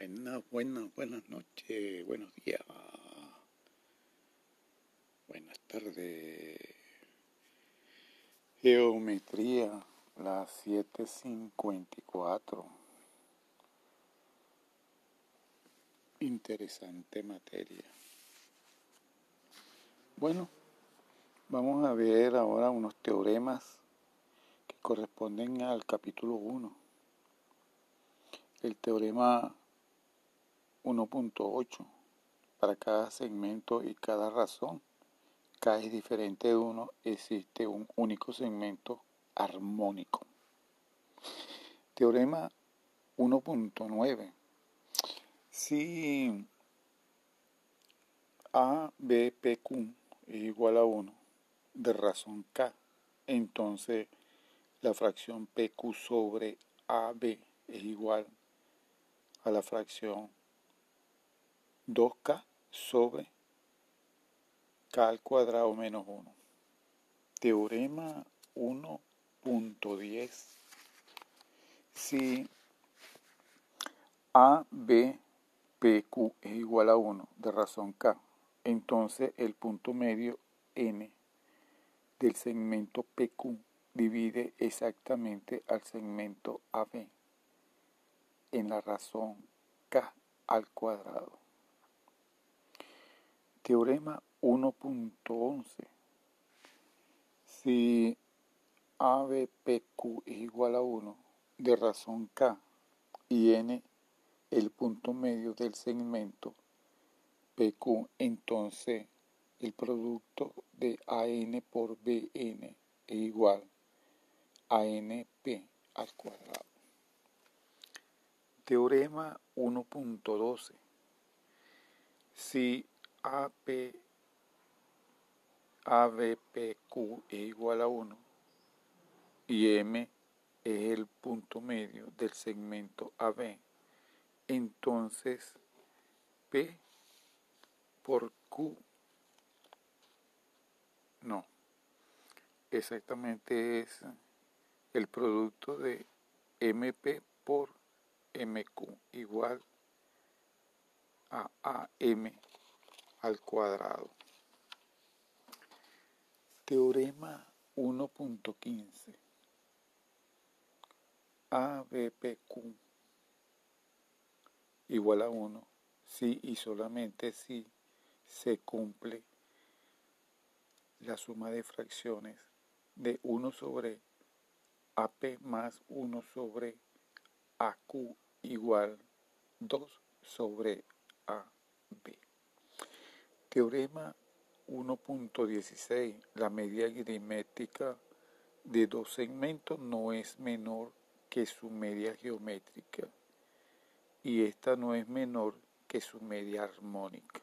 Buenas, buenas, buenas noches, buenos días, buenas tardes. Geometría, las 754. Interesante materia. Bueno, vamos a ver ahora unos teoremas que corresponden al capítulo 1. El teorema 1.8 para cada segmento y cada razón. K es diferente de uno, existe un único segmento armónico. Teorema 1.9. Si A, B, P, Q es igual a 1 de razón K, entonces la fracción PQ sobre AB es igual a la fracción 2k sobre k al cuadrado menos 1. Teorema 1.10. Si A, B, P, Q es igual a 1 de razón K, entonces el punto medio N del segmento PQ divide exactamente al segmento AB en la razón K al cuadrado. Teorema 1.11. Si ABPQ es igual a 1 de razón K y N el punto medio del segmento PQ, entonces el producto de AN por BN es igual a NP al cuadrado. Teorema 1.12. Si AP, ABPQ es igual a 1 y M es el punto medio del segmento AB, entonces P por Q, no, exactamente es el producto de MP por MQ igual a AM al cuadrado. Teorema 1.15. ABPQ igual a 1 si y solamente si se cumple la suma de fracciones de 1 sobre AP más 1 sobre AQ igual 2 sobre AB. Teorema 1.16. La media aritmética de dos segmentos no es menor que su media geométrica y esta no es menor que su media armónica.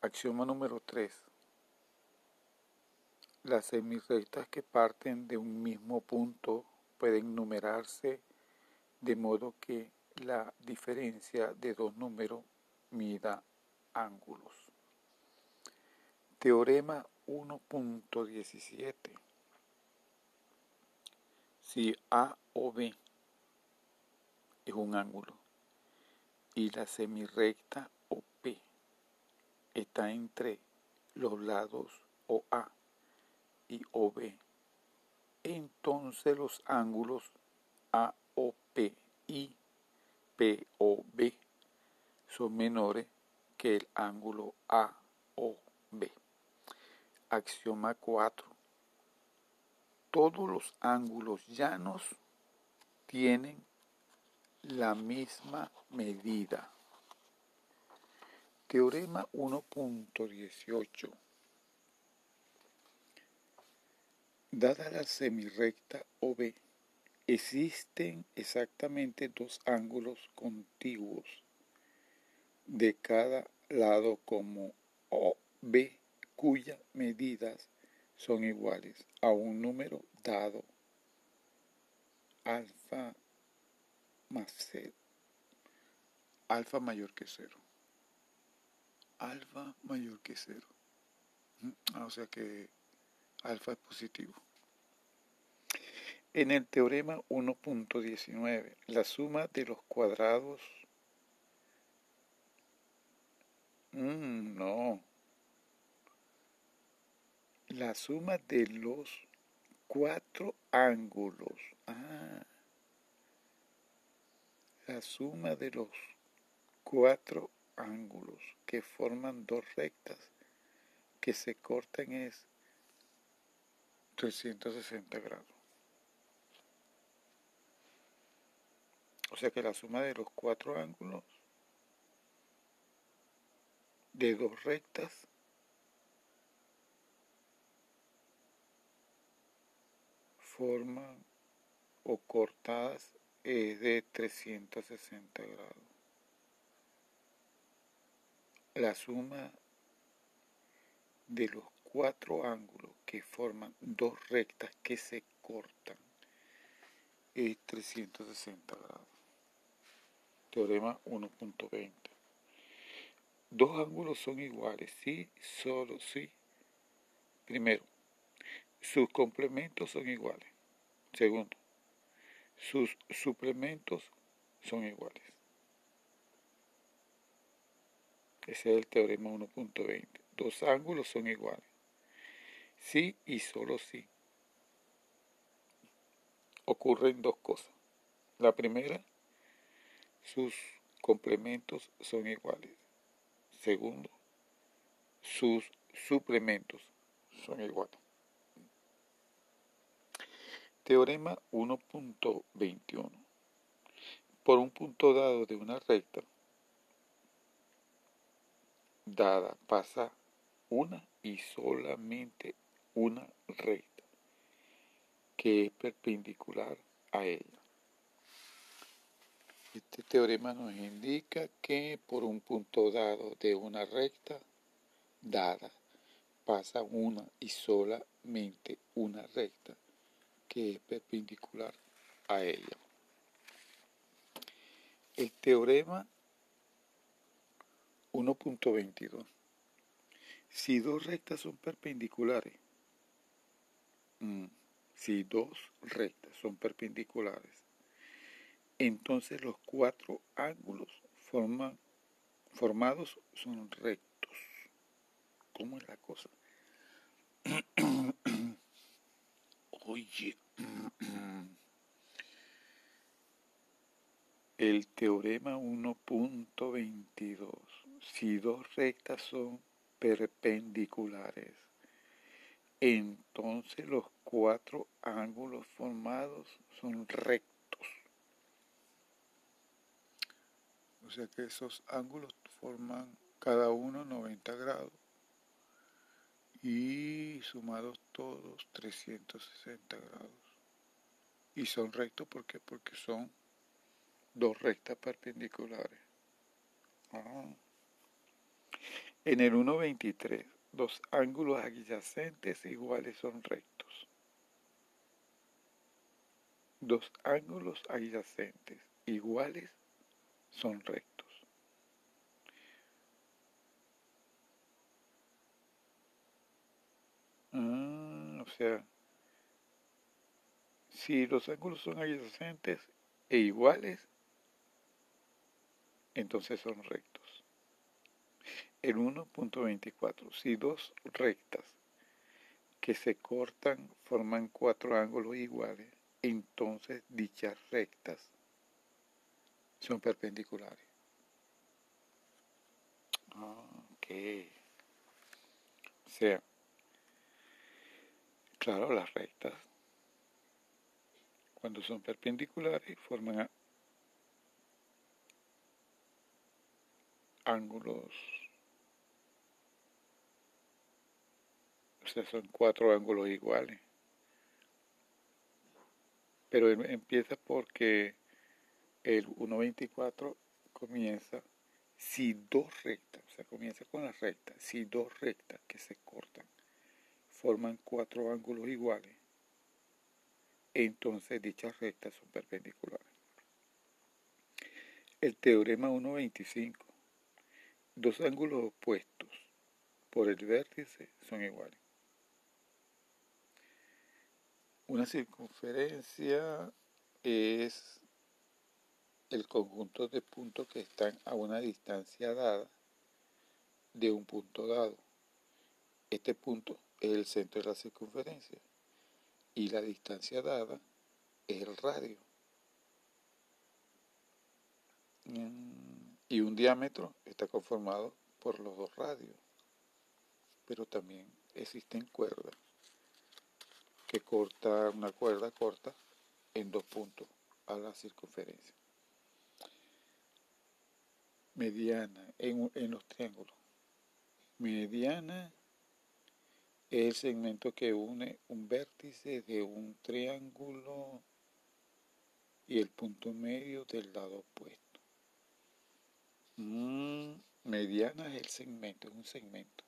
Axioma número 3. Las semirrectas que parten de un mismo punto pueden numerarse de modo que la diferencia de dos números mida ángulos. Teorema 1.17. Si A o B es un ángulo y la semirrecta OP está entre los lados OA y OB, entonces los ángulos AOP y POB son menores que el ángulo AOB. Axioma 4. Todos los ángulos llanos tienen la misma medida. Teorema 1.18. Dada la semirrecta OB, existen exactamente dos ángulos contiguos de cada lado como OB cuyas medidas son iguales a un número dado alfa más cero, alfa mayor que cero, alfa mayor que cero, ah, o sea que alfa es positivo. En el teorema 1.19, la suma de los cuadrados... Mm, no. La suma de los cuatro ángulos. Ah. La suma de los cuatro ángulos que forman dos rectas que se cortan es 360 grados. O sea que la suma de los cuatro ángulos de dos rectas forman o cortadas es de 360 grados. La suma de los cuatro ángulos que forman dos rectas que se cortan es 360 grados. Teorema 1.20. Dos ángulos son iguales, sí, solo sí. Primero, sus complementos son iguales. Segundo, sus suplementos son iguales. Ese es el teorema 1.20. Dos ángulos son iguales. Sí y solo sí. Ocurren dos cosas. La primera, sus complementos son iguales. Segundo, sus suplementos son iguales. Teorema 1.21. Por un punto dado de una recta dada pasa una y solamente una recta que es perpendicular a ella. Este teorema nos indica que por un punto dado de una recta dada pasa una y solamente una recta que es perpendicular a ella. El teorema 1.22. Si dos rectas son perpendiculares, mm, si dos rectas son perpendiculares, entonces los cuatro ángulos formados son rectos. ¿Cómo es la cosa? Oye, el teorema 1.22, si dos rectas son perpendiculares, entonces los cuatro ángulos formados son rectos. O sea que esos ángulos forman cada uno 90 grados y sumados todos 360 grados. Y son rectos porque son dos rectas perpendiculares. Ah. En el 1.23, dos ángulos adyacentes iguales son rectos. Dos ángulos adyacentes iguales son rectos. Ah, o sea, si los ángulos son adyacentes e iguales, entonces son rectos. El 1.24, si dos rectas que se cortan forman cuatro ángulos iguales, entonces dichas rectas son perpendiculares. Ok. O sea, Claro, las rectas, cuando son perpendiculares, forman ángulos, o sea, son cuatro ángulos iguales. Pero em, empieza porque el 1.24 comienza si dos rectas, o sea, comienza con las rectas, si dos rectas que se cortan forman cuatro ángulos iguales, entonces dichas rectas son perpendiculares. El teorema 1.25. Dos ángulos opuestos por el vértice son iguales. Una circunferencia es el conjunto de puntos que están a una distancia dada de un punto dado. Este punto es el centro de la circunferencia y la distancia dada es el radio. Y un diámetro está conformado por los dos radios, pero también existen cuerdas que corta una cuerda corta en dos puntos a la circunferencia. Mediana en, en los triángulos. Mediana es el segmento que une un vértice de un triángulo y el punto medio del lado opuesto. Mm, mediana es el segmento, es un segmento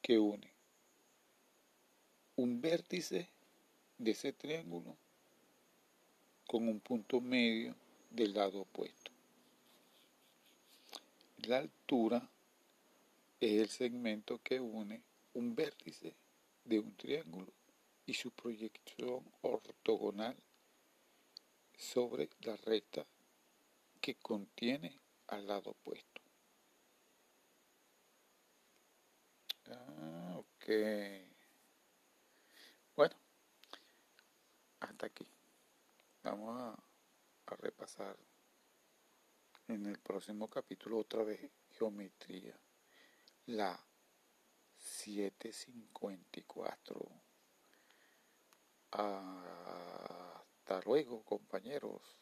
que une un vértice de ese triángulo con un punto medio del lado opuesto. La altura es el segmento que une un vértice de un triángulo y su proyección ortogonal sobre la recta que contiene al lado opuesto. Ah, ok. Bueno, hasta aquí. Vamos a, repasar en el próximo capítulo otra vez geometría. La 754. Hasta luego, compañeros.